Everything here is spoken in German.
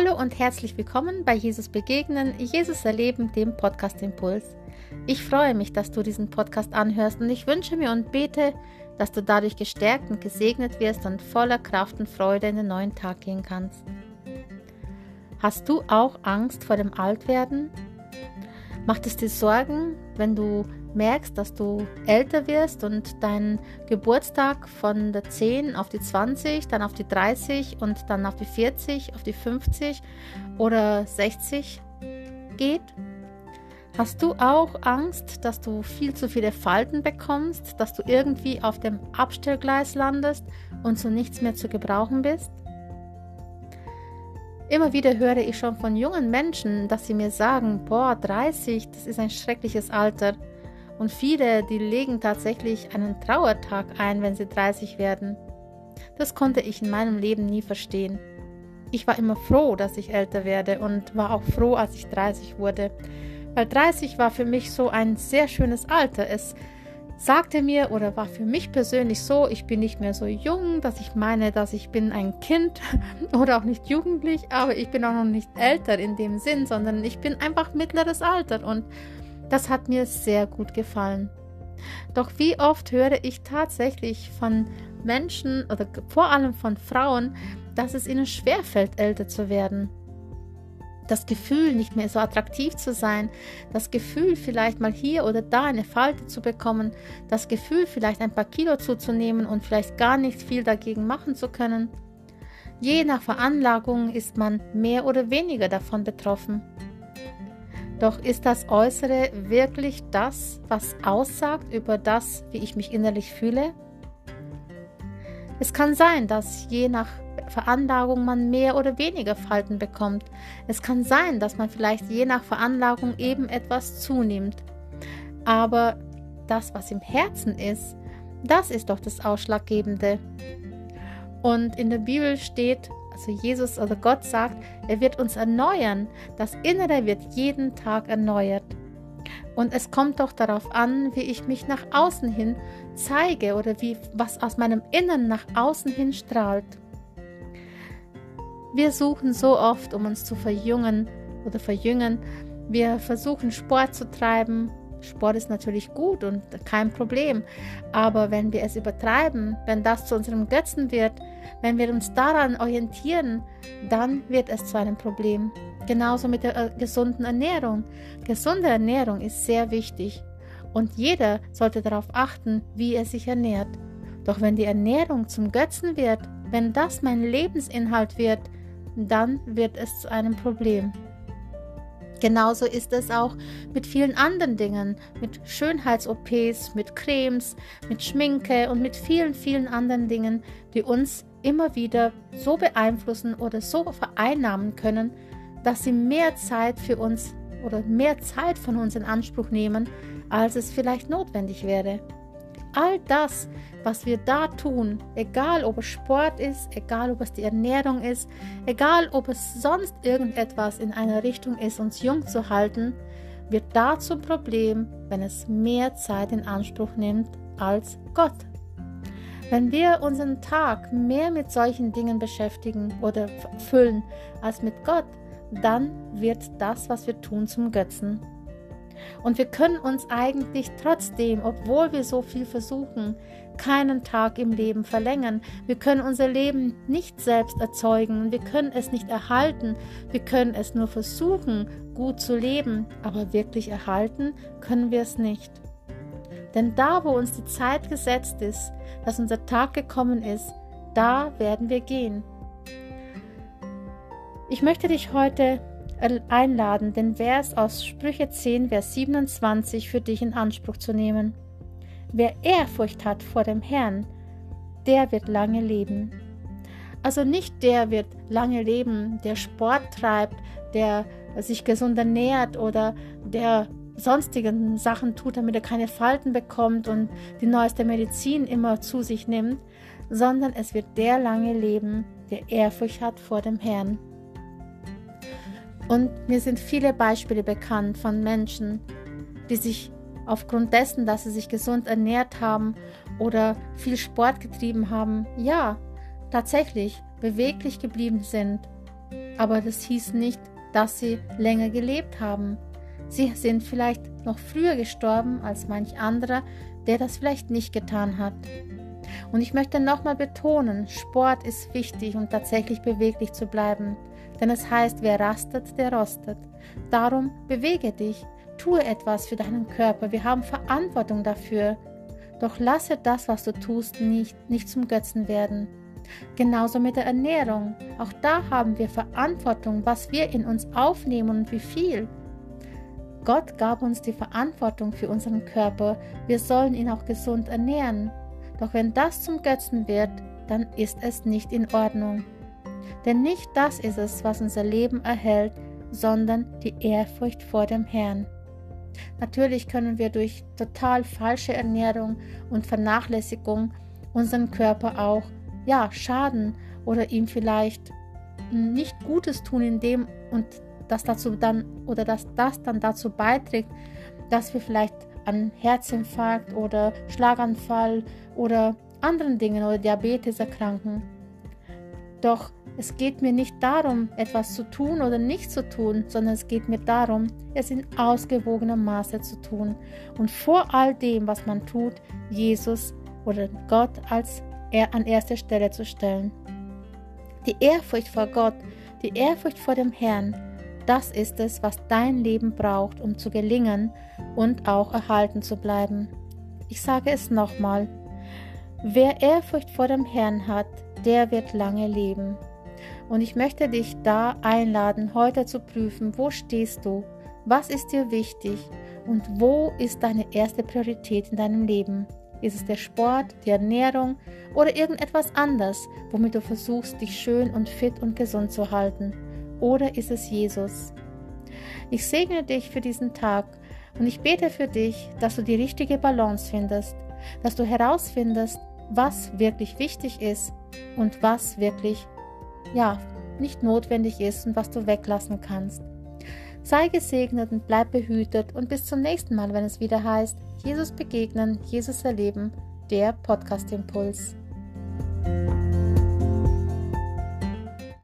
Hallo und herzlich willkommen bei Jesus Begegnen, Jesus Erleben, dem Podcast Impuls. Ich freue mich, dass du diesen Podcast anhörst und ich wünsche mir und bete, dass du dadurch gestärkt und gesegnet wirst und voller Kraft und Freude in den neuen Tag gehen kannst. Hast du auch Angst vor dem Altwerden? Macht es dir Sorgen, wenn du merkst, dass du älter wirst und dein Geburtstag von der 10 auf die 20, dann auf die 30 und dann auf die 40, auf die 50 oder 60 geht? Hast du auch Angst, dass du viel zu viele Falten bekommst, dass du irgendwie auf dem Abstellgleis landest und zu nichts mehr zu gebrauchen bist? Immer wieder höre ich schon von jungen Menschen, dass sie mir sagen, boah, 30, das ist ein schreckliches Alter. Und viele, die legen tatsächlich einen Trauertag ein, wenn sie 30 werden. Das konnte ich in meinem Leben nie verstehen. Ich war immer froh, dass ich älter werde und war auch froh, als ich 30 wurde. Weil 30 war für mich so ein sehr schönes Alter. Es sagte mir oder war für mich persönlich so, ich bin nicht mehr so jung, dass ich meine, dass ich bin ein Kind oder auch nicht jugendlich, aber ich bin auch noch nicht älter in dem Sinn, sondern ich bin einfach mittleres Alter und das hat mir sehr gut gefallen. Doch wie oft höre ich tatsächlich von Menschen oder vor allem von Frauen, dass es ihnen schwerfällt, älter zu werden. Das Gefühl, nicht mehr so attraktiv zu sein, das Gefühl, vielleicht mal hier oder da eine Falte zu bekommen, das Gefühl, vielleicht ein paar Kilo zuzunehmen und vielleicht gar nicht viel dagegen machen zu können. Je nach Veranlagung ist man mehr oder weniger davon betroffen. Doch ist das Äußere wirklich das, was aussagt über das, wie ich mich innerlich fühle? Es kann sein, dass je nach Veranlagung man mehr oder weniger Falten bekommt. Es kann sein, dass man vielleicht je nach Veranlagung eben etwas zunimmt. Aber das, was im Herzen ist, das ist doch das Ausschlaggebende. Und in der Bibel steht, also Jesus oder Gott sagt, er wird uns erneuern. Das Innere wird jeden Tag erneuert. Und es kommt doch darauf an, wie ich mich nach außen hin zeige oder wie was aus meinem Innern nach außen hin strahlt. Wir suchen so oft, um uns zu verjüngen oder verjüngen. Wir versuchen Sport zu treiben, Sport ist natürlich gut und kein Problem, aber wenn wir es übertreiben, wenn das zu unserem Götzen wird, wenn wir uns daran orientieren, dann wird es zu einem Problem. Genauso mit der äh, gesunden Ernährung. Gesunde Ernährung ist sehr wichtig und jeder sollte darauf achten, wie er sich ernährt. Doch wenn die Ernährung zum Götzen wird, wenn das mein Lebensinhalt wird, dann wird es zu einem Problem. Genauso ist es auch mit vielen anderen Dingen, mit Schönheits-OPs, mit Cremes, mit Schminke und mit vielen, vielen anderen Dingen, die uns immer wieder so beeinflussen oder so vereinnahmen können, dass sie mehr Zeit für uns oder mehr Zeit von uns in Anspruch nehmen, als es vielleicht notwendig wäre all das, was wir da tun, egal ob es Sport ist, egal ob es die Ernährung ist, egal ob es sonst irgendetwas in einer Richtung ist, uns jung zu halten, wird da zum Problem, wenn es mehr Zeit in Anspruch nimmt als Gott. Wenn wir unseren Tag mehr mit solchen Dingen beschäftigen oder füllen als mit Gott, dann wird das, was wir tun, zum Götzen. Und wir können uns eigentlich trotzdem, obwohl wir so viel versuchen, keinen Tag im Leben verlängern. Wir können unser Leben nicht selbst erzeugen, wir können es nicht erhalten, wir können es nur versuchen, gut zu leben, aber wirklich erhalten können wir es nicht. Denn da, wo uns die Zeit gesetzt ist, dass unser Tag gekommen ist, da werden wir gehen. Ich möchte dich heute einladen, den Vers aus Sprüche 10, Vers 27 für dich in Anspruch zu nehmen. Wer Ehrfurcht hat vor dem Herrn, der wird lange leben. Also nicht der wird lange leben, der Sport treibt, der sich gesund ernährt oder der sonstigen Sachen tut, damit er keine Falten bekommt und die neueste Medizin immer zu sich nimmt, sondern es wird der lange leben, der Ehrfurcht hat vor dem Herrn. Und mir sind viele Beispiele bekannt von Menschen, die sich aufgrund dessen, dass sie sich gesund ernährt haben oder viel Sport getrieben haben, ja, tatsächlich beweglich geblieben sind aber das hieß nicht, dass sie länger gelebt haben. Sie sind vielleicht noch früher gestorben als manch anderer, der das vielleicht nicht getan hat. Und ich möchte nochmal betonen, Sport ist wichtig, um tatsächlich beweglich zu bleiben. Denn es heißt, wer rastet, der rostet. Darum bewege dich, tue etwas für deinen Körper. Wir haben Verantwortung dafür. Doch lasse das, was du tust, nicht, nicht zum Götzen werden. Genauso mit der Ernährung. Auch da haben wir Verantwortung, was wir in uns aufnehmen und wie viel. Gott gab uns die Verantwortung für unseren Körper. Wir sollen ihn auch gesund ernähren. Doch wenn das zum Götzen wird, dann ist es nicht in Ordnung. Denn nicht das ist es, was unser Leben erhält, sondern die Ehrfurcht vor dem Herrn. Natürlich können wir durch total falsche Ernährung und Vernachlässigung unseren Körper auch ja schaden oder ihm vielleicht nicht Gutes tun, indem und das dazu dann oder dass das dann dazu beiträgt, dass wir vielleicht an Herzinfarkt oder Schlaganfall oder anderen Dingen oder Diabetes erkranken. Doch es geht mir nicht darum, etwas zu tun oder nicht zu tun, sondern es geht mir darum, es in ausgewogenem Maße zu tun und vor all dem, was man tut, Jesus oder Gott als er an erste Stelle zu stellen. Die Ehrfurcht vor Gott, die Ehrfurcht vor dem Herrn, das ist es, was dein Leben braucht, um zu gelingen und auch erhalten zu bleiben. Ich sage es nochmal. Wer Ehrfurcht vor dem Herrn hat, der wird lange leben. Und ich möchte dich da einladen, heute zu prüfen, wo stehst du, was ist dir wichtig und wo ist deine erste Priorität in deinem Leben. Ist es der Sport, die Ernährung oder irgendetwas anderes, womit du versuchst, dich schön und fit und gesund zu halten? Oder ist es Jesus? Ich segne dich für diesen Tag und ich bete für dich, dass du die richtige Balance findest, dass du herausfindest, was wirklich wichtig ist und was wirklich, ja, nicht notwendig ist und was du weglassen kannst. Sei gesegnet und bleib behütet und bis zum nächsten Mal, wenn es wieder heißt, Jesus begegnen, Jesus erleben, der Podcast Impuls.